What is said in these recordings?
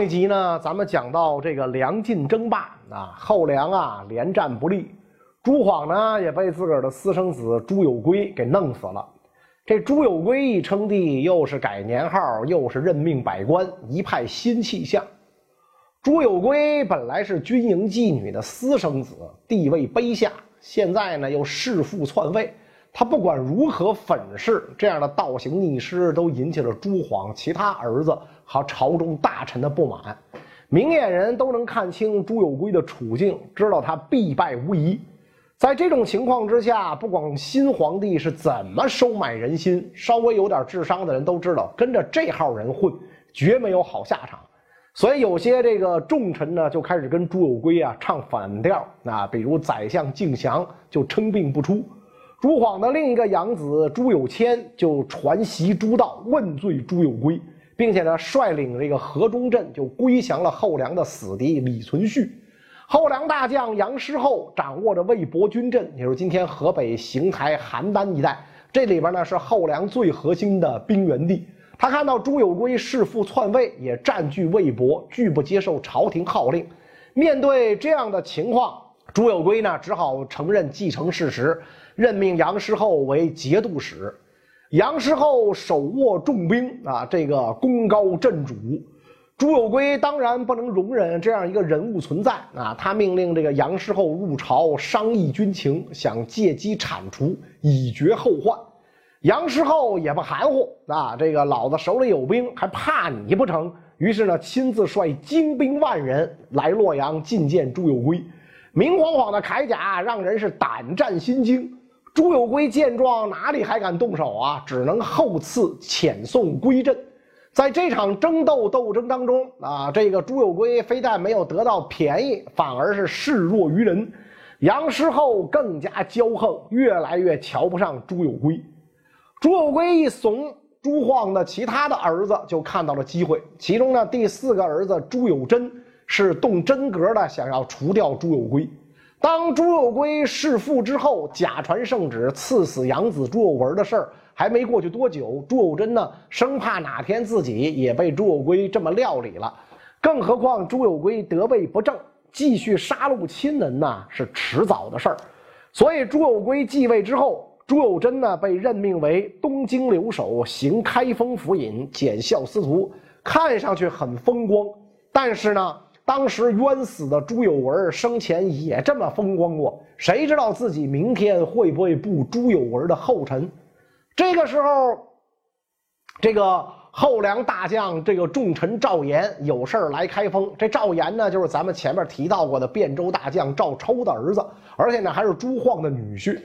上一集呢，咱们讲到这个梁晋争霸啊，后梁啊连战不利，朱晃呢也被自个儿的私生子朱有圭给弄死了。这朱有圭一称帝，又是改年号，又是任命百官，一派新气象。朱有圭本来是军营妓女的私生子，地位卑下，现在呢又弑父篡位。他不管如何粉饰，这样的倒行逆施都引起了朱晃其他儿子和朝中大臣的不满。明眼人都能看清朱有圭的处境，知道他必败无疑。在这种情况之下，不管新皇帝是怎么收买人心，稍微有点智商的人都知道，跟着这号人混，绝没有好下场。所以有些这个重臣呢，就开始跟朱有圭啊唱反调啊，比如宰相敬翔就称病不出。朱晃的另一个养子朱有谦就传习朱道，问罪朱有圭，并且呢率领这个河中镇就归降了后梁的死敌李存勖。后梁大将杨师厚掌握着魏博军镇，也就是今天河北邢台邯郸一带，这里边呢是后梁最核心的兵源地。他看到朱有圭弑父篡位，也占据魏博，拒不接受朝廷号令。面对这样的情况，朱有圭呢只好承认继承事实。任命杨师厚为节度使，杨师厚手握重兵啊，这个功高震主。朱有圭当然不能容忍这样一个人物存在啊，他命令这个杨师厚入朝商议军情，想借机铲除，以绝后患。杨师厚也不含糊啊，这个老子手里有兵，还怕你不成？于是呢，亲自率精兵万人来洛阳觐见朱有圭，明晃晃的铠甲让人是胆战心惊。朱有圭见状，哪里还敢动手啊？只能后赐遣送归镇。在这场争斗斗争当中啊，这个朱有圭非但没有得到便宜，反而是示弱于人。杨师厚更加骄横，越来越瞧不上朱有圭。朱有圭一怂，朱晃的其他的儿子就看到了机会。其中呢，第四个儿子朱有贞是动真格的，想要除掉朱有圭。当朱有圭弑父之后，假传圣旨赐死养子朱有文的事儿还没过去多久，朱有贞呢生怕哪天自己也被朱有圭这么料理了，更何况朱有圭得位不正，继续杀戮亲人呢是迟早的事儿。所以朱有圭继位之后，朱有贞呢被任命为东京留守，行开封府尹，检校司徒，看上去很风光，但是呢。当时冤死的朱有文生前也这么风光过，谁知道自己明天会不会步朱有文的后尘？这个时候，这个后梁大将这个重臣赵岩有事来开封。这赵岩呢，就是咱们前面提到过的汴州大将赵抽的儿子，而且呢还是朱晃的女婿。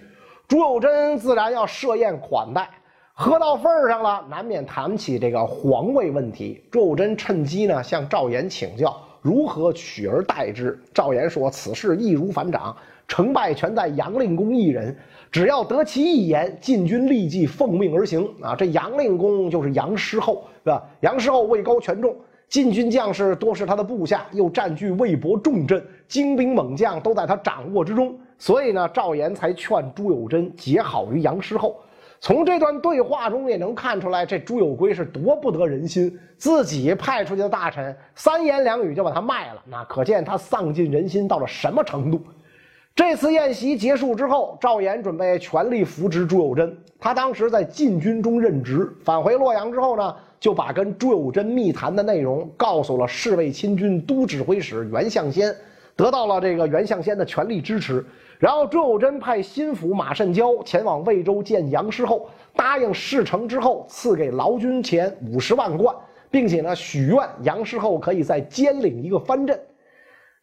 朱有贞自然要设宴款待，喝到份上了，难免谈起这个皇位问题。朱有贞趁机呢向赵岩请教。如何取而代之？赵岩说：“此事易如反掌，成败全在杨令公一人。只要得其一言，晋军立即奉命而行。”啊，这杨令公就是杨师厚，是吧？杨师厚位高权重，晋军将士多是他的部下，又占据魏博重镇，精兵猛将都在他掌握之中。所以呢，赵岩才劝朱有贞结好于杨师厚。从这段对话中也能看出来，这朱有圭是多不得人心。自己派出去的大臣，三言两语就把他卖了，那可见他丧尽人心到了什么程度。这次宴席结束之后，赵岩准备全力扶植朱有贞。他当时在禁军中任职，返回洛阳之后呢，就把跟朱有贞密谈的内容告诉了侍卫亲军都指挥使袁相先，得到了这个袁相先的全力支持。然后朱有贞派心腹马慎交前往魏州见杨师厚，答应事成之后赐给劳军钱五十万贯，并且呢许愿杨师厚可以再兼领一个藩镇。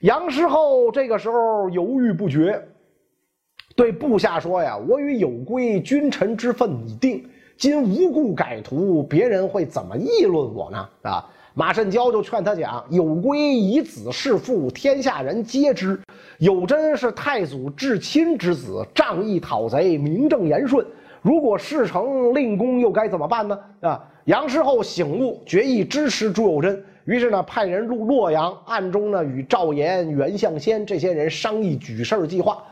杨师厚这个时候犹豫不决，对部下说：“呀，我与有归君臣之分已定，今无故改图，别人会怎么议论我呢？”啊？马慎交就劝他讲：“有归以子弑父，天下人皆知；有真是太祖至亲之子，仗义讨贼，名正言顺。如果事成，令公又该怎么办呢？”啊，杨师厚醒悟，决意支持朱有贞，于是呢，派人入洛阳，暗中呢与赵岩、袁相先这些人商议举事计划。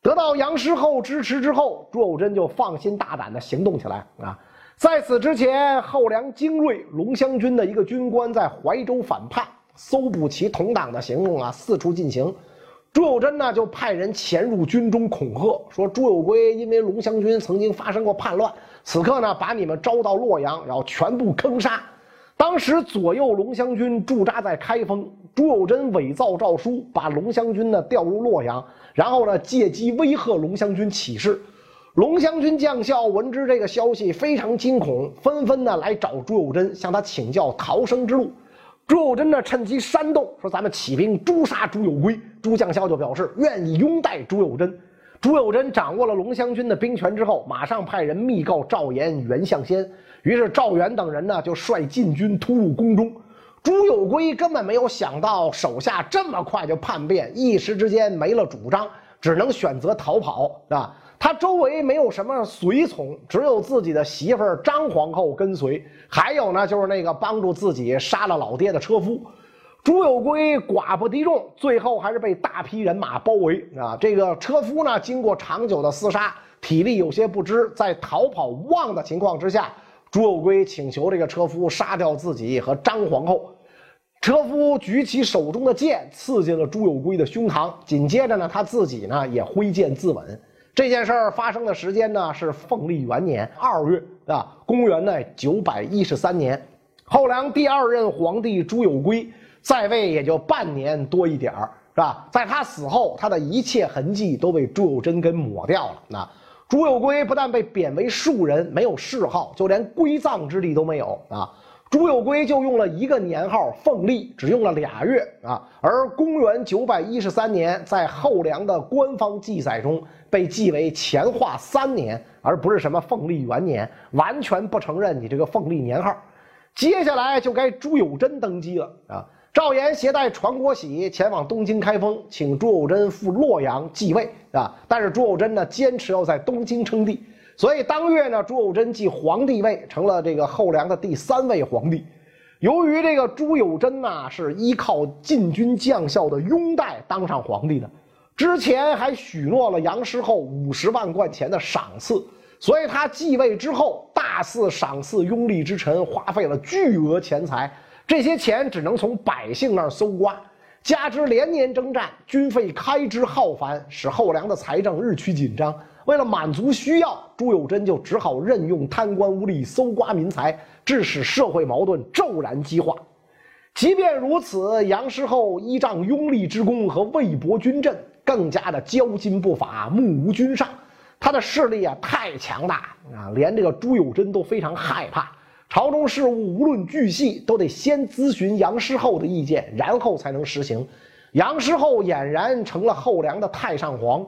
得到杨师厚支持之后，朱有贞就放心大胆地行动起来啊。在此之前，后梁精锐龙骧军的一个军官在怀州反叛，搜捕其同党的行动啊四处进行。朱友贞呢就派人潜入军中恐吓，说朱友圭因为龙湘军曾经发生过叛乱，此刻呢把你们招到洛阳，然后全部坑杀。当时左右龙湘军驻扎在开封，朱友贞伪造诏书，把龙湘军呢调入洛阳，然后呢借机威吓龙湘军起事。龙湘军将校闻知这个消息，非常惊恐，纷纷呢来找朱友贞，向他请教逃生之路。朱友贞呢，趁机煽动，说：“咱们起兵诛杀朱友圭。”朱将校就表示愿意拥戴朱友贞。朱友贞掌握了龙湘军的兵权之后，马上派人密告赵岩、袁相先。于是赵元等人呢，就率禁军突入宫中。朱友圭根本没有想到手下这么快就叛变，一时之间没了主张，只能选择逃跑啊。他周围没有什么随从，只有自己的媳妇儿张皇后跟随，还有呢，就是那个帮助自己杀了老爹的车夫朱友圭，寡不敌众，最后还是被大批人马包围啊！这个车夫呢，经过长久的厮杀，体力有些不支，在逃跑无望的情况之下，朱友圭请求这个车夫杀掉自己和张皇后。车夫举起手中的剑，刺进了朱友圭的胸膛，紧接着呢，他自己呢也挥剑自刎。这件事儿发生的时间呢是凤历元年二月啊，公元呢九百一十三年，后梁第二任皇帝朱友圭在位也就半年多一点儿，是吧？在他死后，他的一切痕迹都被朱友贞给抹掉了。那朱友圭不但被贬为庶人，没有谥号，就连归葬之地都没有啊。朱友圭就用了一个年号凤历，只用了俩月啊。而公元九百一十三年，在后梁的官方记载中被记为乾化三年，而不是什么凤历元年，完全不承认你这个凤历年号。接下来就该朱友贞登基了啊。赵岩携带传国玺前往东京开封，请朱友贞赴洛阳继位啊。但是朱友贞呢，坚持要在东京称帝。所以当月呢，朱友贞继皇帝位，成了这个后梁的第三位皇帝。由于这个朱友贞呐是依靠禁军将校的拥戴当上皇帝的，之前还许诺了杨师厚五十万贯钱的赏赐，所以他继位之后大肆赏赐拥立之臣，花费了巨额钱财。这些钱只能从百姓那儿搜刮，加之连年征战，军费开支浩繁，使后梁的财政日趋紧张。为了满足需要，朱友贞就只好任用贪官污吏搜刮民财，致使社会矛盾骤然激化。即便如此，杨师厚依仗拥立之功和魏博军阵，更加的骄矜不法，目无君上。他的势力啊太强大啊，连这个朱友贞都非常害怕。朝中事务无论巨细，都得先咨询杨师厚的意见，然后才能实行。杨师厚俨然成了后梁的太上皇。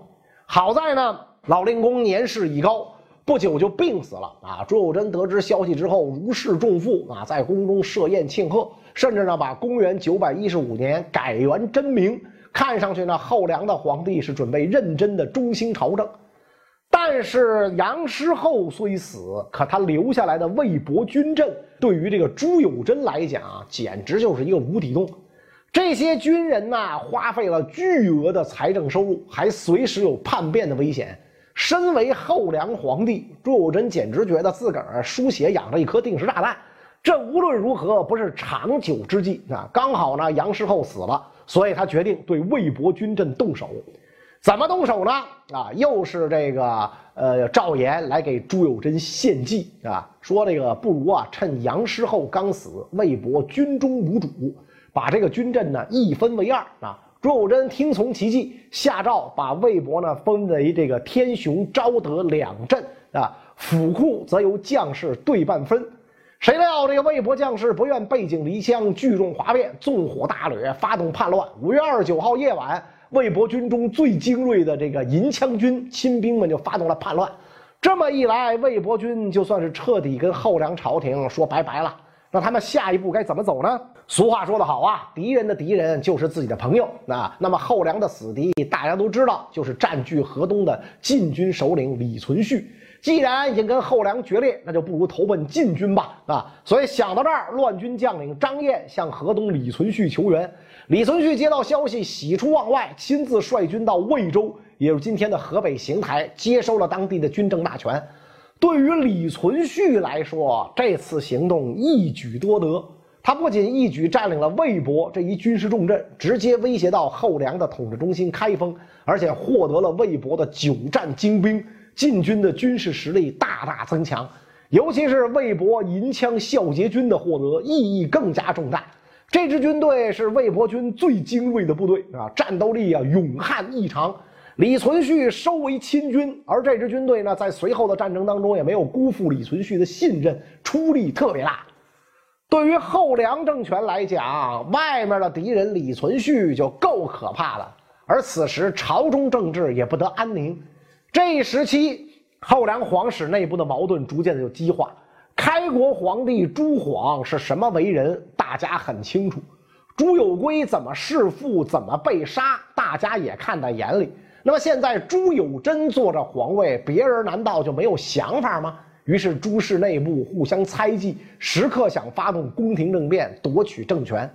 好在呢。老令公年事已高，不久就病死了啊！朱友贞得知消息之后，如释重负啊，在宫中设宴庆贺，甚至呢把公元九百一十五年改元真名。看上去呢，后梁的皇帝是准备认真的中兴朝政。但是杨师厚虽死，可他留下来的魏博军阵，对于这个朱友贞来讲啊，简直就是一个无底洞。这些军人呐，花费了巨额的财政收入，还随时有叛变的危险。身为后梁皇帝，朱友贞简直觉得自个儿输血养着一颗定时炸弹，这无论如何不是长久之计啊！刚好呢，杨师厚死了，所以他决定对魏博军阵动手。怎么动手呢？啊，又是这个呃赵岩来给朱友贞献计啊，说这个不如啊趁杨师厚刚死，魏博军中无主，把这个军阵呢一分为二啊。朱友贞听从其计，下诏把魏博呢分为这个天雄、昭德两镇啊，府库则由将士对半分。谁料这个魏博将士不愿背井离乡，聚众哗变，纵火大掠，发动叛乱。五月二十九号夜晚，魏博军中最精锐的这个银枪军亲兵们就发动了叛乱。这么一来，魏博军就算是彻底跟后梁朝廷说拜拜了。那他们下一步该怎么走呢？俗话说得好啊，敌人的敌人就是自己的朋友。那那么后梁的死敌，大家都知道，就是占据河东的禁军首领李存勖。既然已经跟后梁决裂，那就不如投奔禁军吧。啊，所以想到这儿，乱军将领张燕向河东李存勖求援。李存勖接到消息，喜出望外，亲自率军到魏州，也就是今天的河北邢台，接收了当地的军政大权。对于李存勖来说，这次行动一举多得。他不仅一举占领了魏博这一军事重镇，直接威胁到后梁的统治中心开封，而且获得了魏博的久战精兵，晋军的军事实力大大增强。尤其是魏博银枪孝节军的获得，意义更加重大。这支军队是魏博军最精锐的部队啊，战斗力啊勇悍异常。李存勖收为亲军，而这支军队呢，在随后的战争当中也没有辜负李存勖的信任，出力特别大。对于后梁政权来讲，外面的敌人李存勖就够可怕了，而此时朝中政治也不得安宁。这一时期，后梁皇室内部的矛盾逐渐的就激化。开国皇帝朱晃是什么为人，大家很清楚。朱有圭怎么弑父，怎么被杀，大家也看在眼里。那么现在朱有贞坐着皇位，别人难道就没有想法吗？于是朱氏内部互相猜忌，时刻想发动宫廷政变夺取政权。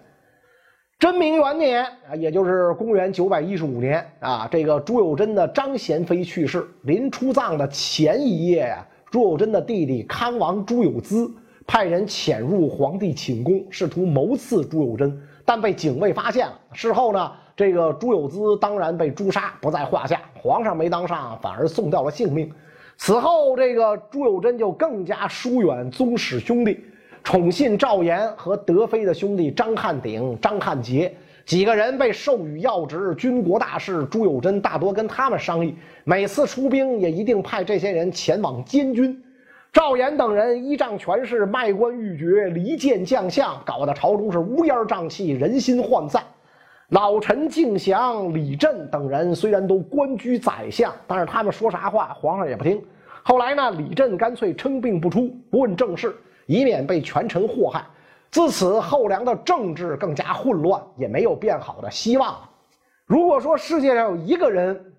真明元年啊，也就是公元九百一十五年啊，这个朱有贞的张贤妃去世，临出葬的前一夜呀，朱有贞的弟弟康王朱有滋派人潜入皇帝寝宫，试图谋刺朱有贞，但被警卫发现了。事后呢？这个朱有滋当然被诛杀不在话下，皇上没当上，反而送掉了性命。此后，这个朱有贞就更加疏远宗室兄弟，宠信赵岩和德妃的兄弟张汉鼎、张汉杰几个人被授予要职，军国大事，朱有贞大多跟他们商议。每次出兵也一定派这些人前往监军。赵岩等人依仗权势，卖官鬻爵，离间将相，搞得朝中是乌烟瘴气，人心涣散。老臣敬祥、李振等人虽然都官居宰相，但是他们说啥话，皇上也不听。后来呢，李振干脆称病不出，不问政事，以免被权臣祸害。自此，后梁的政治更加混乱，也没有变好的希望了。如果说世界上有一个人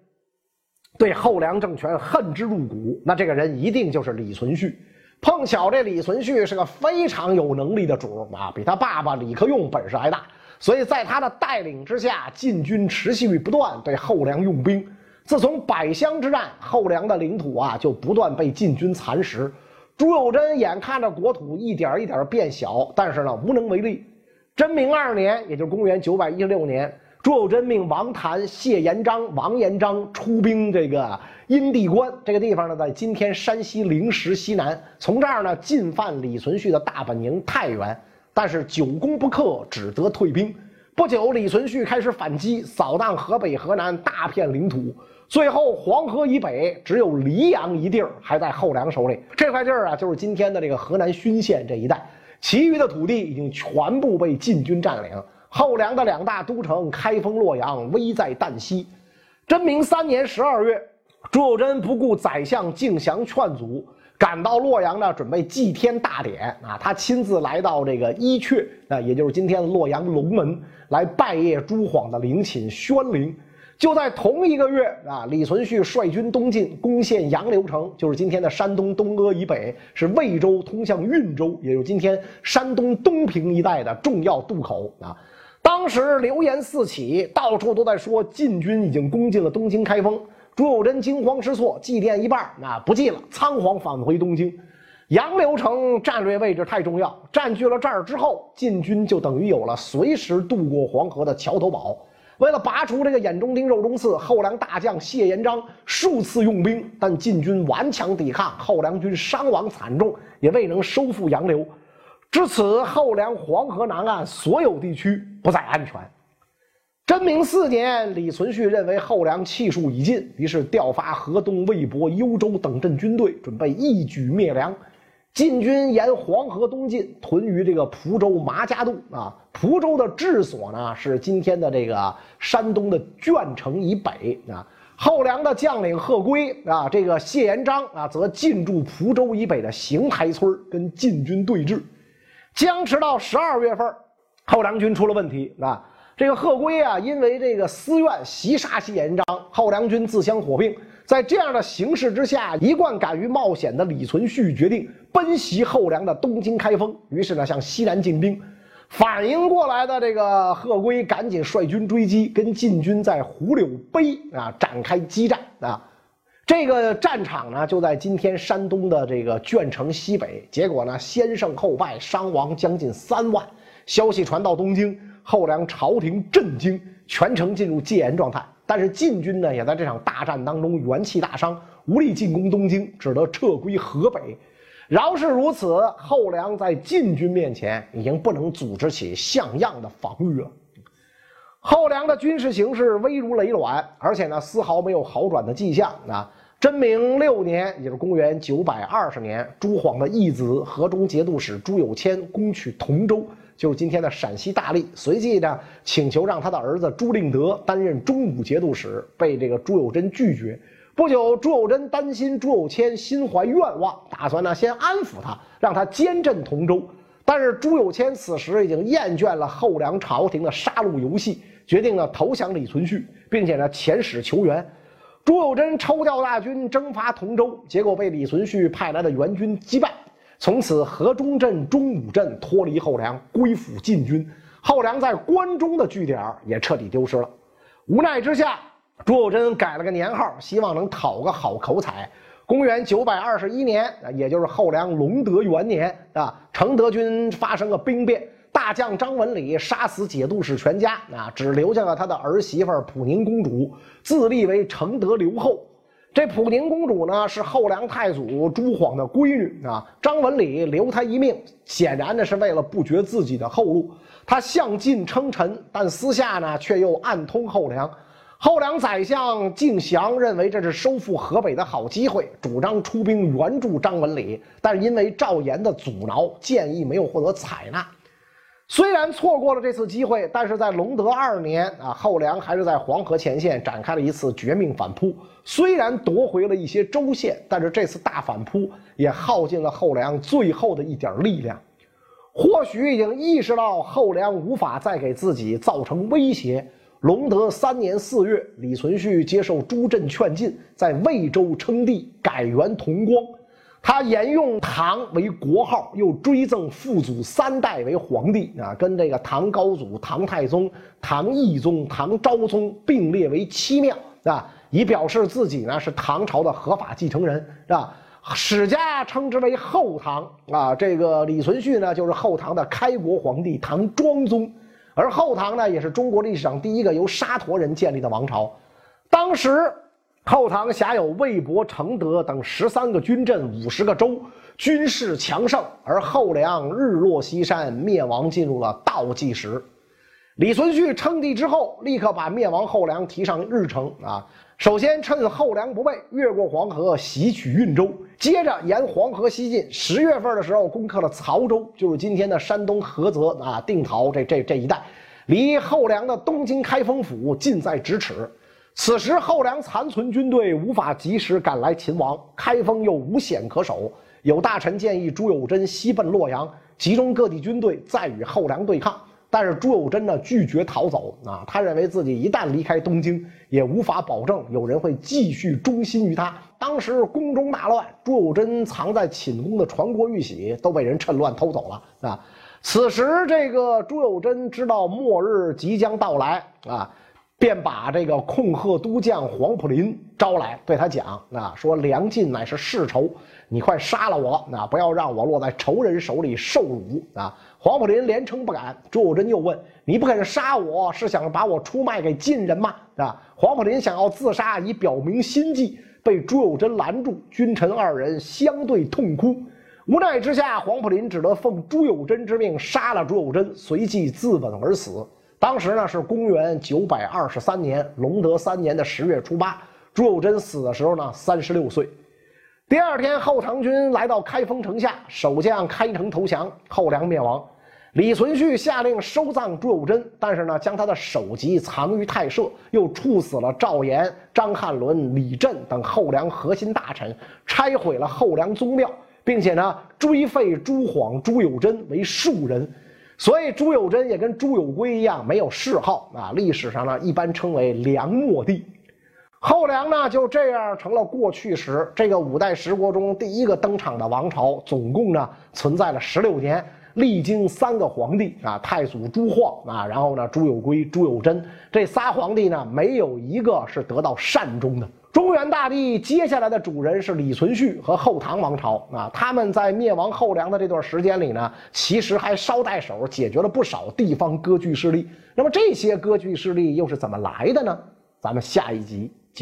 对后梁政权恨之入骨，那这个人一定就是李存勖。碰巧这李存勖是个非常有能力的主啊，比他爸爸李克用本事还大。所以在他的带领之下，晋军持续不断对后梁用兵。自从百乡之战，后梁的领土啊就不断被晋军蚕食。朱有贞眼看着国土一点一点变小，但是呢无能为力。真明二年，也就是公元九百一十六年，朱有贞命王谭、谢延章、王延章出兵这个阴地关这个地方呢，在今天山西灵石西南，从这儿呢进犯李存勖的大本营太原。但是久攻不克，只得退兵。不久，李存勖开始反击，扫荡河北、河南大片领土。最后，黄河以北只有黎阳一地儿还在后梁手里。这块地儿啊，就是今天的这个河南浚县这一带。其余的土地已经全部被晋军占领。后梁的两大都城开封、洛阳危在旦夕。真明三年十二月，朱友贞不顾宰相敬祥劝阻。赶到洛阳呢，准备祭天大典啊！他亲自来到这个伊阙啊，也就是今天的洛阳龙门，来拜谒朱晃的陵寝宣陵。就在同一个月啊，李存勖率军东进，攻陷杨柳城，就是今天的山东东阿以北，是魏州通向运州，也就是今天山东东平一带的重要渡口啊。当时流言四起，到处都在说晋军已经攻进了东京开封。朱友贞惊慌失措，祭奠一半，那不祭了，仓皇返回东京。杨柳城战略位置太重要，占据了这儿之后，晋军就等于有了随时渡过黄河的桥头堡。为了拔除这个眼中钉、肉中刺，后梁大将谢延章数次用兵，但晋军顽强抵抗，后梁军伤亡惨重，也未能收复杨柳。至此，后梁黄河南岸所有地区不再安全。真明四年，李存勖认为后梁气数已尽，于是调发河东、魏博、幽州等镇军队，准备一举灭梁。晋军沿黄河东进，屯于这个蒲州麻家渡啊。蒲州的治所呢，是今天的这个山东的鄄城以北啊。后梁的将领贺圭啊，这个谢延章啊，则进驻蒲州以北的邢台村，跟晋军对峙。僵持到十二月份，后梁军出了问题啊。这个贺圭啊，因为这个私怨袭杀谢延章，后梁军自相火并。在这样的形势之下，一贯敢于冒险的李存勖决定奔袭后梁的东京开封。于是呢，向西南进兵。反应过来的这个贺圭赶紧率军追击，跟晋军在胡柳碑啊展开激战啊。这个战场呢，就在今天山东的这个鄄城西北。结果呢，先胜后败，伤亡将近三万。消息传到东京，后梁朝廷震惊，全城进入戒严状态。但是晋军呢，也在这场大战当中元气大伤，无力进攻东京，只得撤归河北。饶是如此，后梁在晋军面前已经不能组织起像样的防御了。后梁的军事形势危如累卵，而且呢，丝毫没有好转的迹象啊！真明六年，也就是公元九百二十年，朱晃的义子河中节度使朱有谦攻取同州，就是今天的陕西大吏。随即呢，请求让他的儿子朱令德担任中武节度使，被这个朱有贞拒绝。不久，朱有贞担心朱有谦心怀愿望，打算呢先安抚他，让他监镇同州。但是朱有谦此时已经厌倦了后梁朝廷的杀戮游戏。决定呢投降李存勖，并且呢遣使求援。朱有贞抽调大军征伐同州，结果被李存勖派来的援军击败。从此，河中镇、中武镇脱离后梁，归附晋军。后梁在关中的据点也彻底丢失了。无奈之下，朱友贞改了个年号，希望能讨个好口彩。公元九百二十一年，也就是后梁隆德元年啊，承德军发生了兵变。大将张文礼杀死节度使全家啊，只留下了他的儿媳妇普宁公主，自立为承德留后。这普宁公主呢，是后梁太祖朱晃的闺女啊。张文礼留她一命，显然呢是为了不绝自己的后路。他向晋称臣，但私下呢却又暗通后梁。后梁宰相敬祥认为这是收复河北的好机会，主张出兵援助张文礼，但因为赵岩的阻挠，建议没有获得采纳。虽然错过了这次机会，但是在隆德二年啊，后梁还是在黄河前线展开了一次绝命反扑。虽然夺回了一些州县，但是这次大反扑也耗尽了后梁最后的一点力量。或许已经意识到后梁无法再给自己造成威胁。隆德三年四月，李存勖接受朱振劝进，在魏州称帝，改元同光。他沿用唐为国号，又追赠父祖三代为皇帝啊，跟这个唐高祖、唐太宗、唐懿宗、唐昭宗并列为七庙啊，以表示自己呢是唐朝的合法继承人，是吧？史家称之为后唐啊，这个李存勖呢就是后唐的开国皇帝唐庄宗，而后唐呢也是中国历史上第一个由沙陀人建立的王朝，当时。后唐辖有魏博、承德等十三个军镇、五十个州，军事强盛。而后梁日落西山，灭亡进入了倒计时。李存勖称帝之后，立刻把灭亡后梁提上日程啊！首先趁后梁不备，越过黄河袭取运州，接着沿黄河西进。十月份的时候，攻克了曹州，就是今天的山东菏泽啊、定陶这这这一带，离后梁的东京开封府近在咫尺。此时后梁残存军队无法及时赶来秦王，开封又无险可守。有大臣建议朱有贞西奔洛阳，集中各地军队再与后梁对抗。但是朱有贞呢拒绝逃走啊，他认为自己一旦离开东京，也无法保证有人会继续忠心于他。当时宫中大乱，朱有贞藏在寝宫的传国玉玺都被人趁乱偷走了啊。此时这个朱有贞知道末日即将到来啊。便把这个控鹤都将黄埔林招来，对他讲：“啊，说梁晋乃是世仇，你快杀了我，啊，不要让我落在仇人手里受辱。”啊，黄埔林连称不敢。朱有贞又问：“你不肯杀我，是想把我出卖给晋人吗？”啊，黄埔林想要自杀以表明心迹，被朱有贞拦住。君臣二人相对痛哭，无奈之下，黄埔林只得奉朱有贞之命杀了朱有贞，随即自刎而死。当时呢是公元九百二十三年隆德三年的十月初八，朱有贞死的时候呢三十六岁。第二天，后唐军来到开封城下，守将开城投降，后梁灭亡。李存勖下令收葬朱有贞，但是呢将他的首级藏于太社，又处死了赵岩、张翰伦、李振等后梁核心大臣，拆毁了后梁宗庙，并且呢追废朱晃、朱有贞为庶人。所以朱有贞也跟朱有圭一样没有谥号啊，历史上呢一般称为梁末帝。后梁呢就这样成了过去时。这个五代十国中第一个登场的王朝，总共呢存在了十六年，历经三个皇帝啊，太祖朱晃啊，然后呢朱友圭、朱友贞这仨皇帝呢，没有一个是得到善终的。中原大地接下来的主人是李存勖和后唐王朝啊，他们在灭亡后梁的这段时间里呢，其实还捎带手解决了不少地方割据势力。那么这些割据势力又是怎么来的呢？咱们下一集。